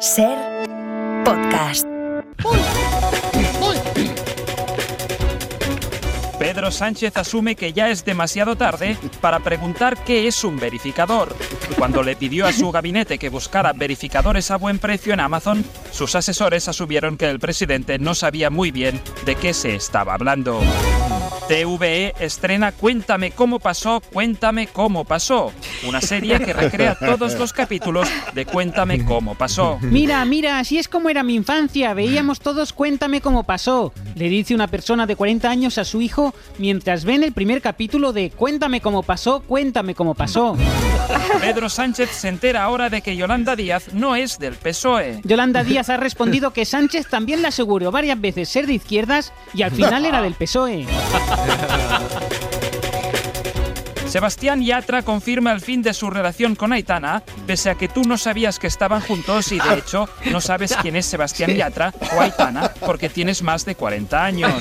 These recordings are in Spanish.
Ser podcast. Pedro Sánchez asume que ya es demasiado tarde para preguntar qué es un verificador. Cuando le pidió a su gabinete que buscara verificadores a buen precio en Amazon, sus asesores asumieron que el presidente no sabía muy bien de qué se estaba hablando. TVE estrena Cuéntame cómo pasó, cuéntame cómo pasó, una serie que recrea todos los capítulos de Cuéntame cómo pasó. Mira, mira, así es como era mi infancia. Veíamos todos Cuéntame cómo pasó. Le dice una persona de 40 años a su hijo mientras ven el primer capítulo de Cuéntame cómo pasó, cuéntame cómo pasó. Pedro Sánchez se entera ahora de que Yolanda Díaz no es del PSOE. Yolanda Díaz ha respondido que Sánchez también le aseguró varias veces ser de izquierdas y al final era del PSOE. Sebastián Yatra confirma el fin de su relación con Aitana, pese a que tú no sabías que estaban juntos y de hecho no sabes quién es Sebastián Yatra o Aitana porque tienes más de 40 años.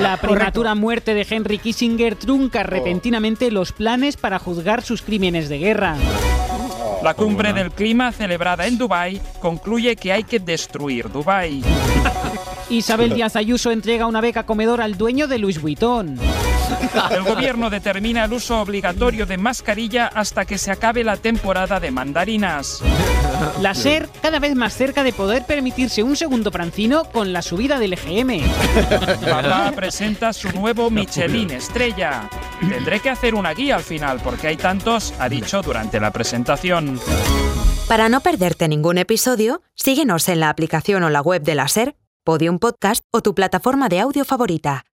La prematura muerte de Henry Kissinger trunca repentinamente los planes para juzgar sus crímenes de guerra. La cumbre del clima celebrada en Dubái concluye que hay que destruir Dubái. Isabel Díaz Ayuso entrega una beca comedor al dueño de Louis Vuitton. El gobierno determina el uso obligatorio de mascarilla hasta que se acabe la temporada de mandarinas. La SER cada vez más cerca de poder permitirse un segundo francino con la subida del EGM. Papá presenta su nuevo Michelin estrella. Tendré que hacer una guía al final porque hay tantos, ha dicho durante la presentación. Para no perderte ningún episodio, síguenos en la aplicación o la web de la SER, Podium Podcast o tu plataforma de audio favorita.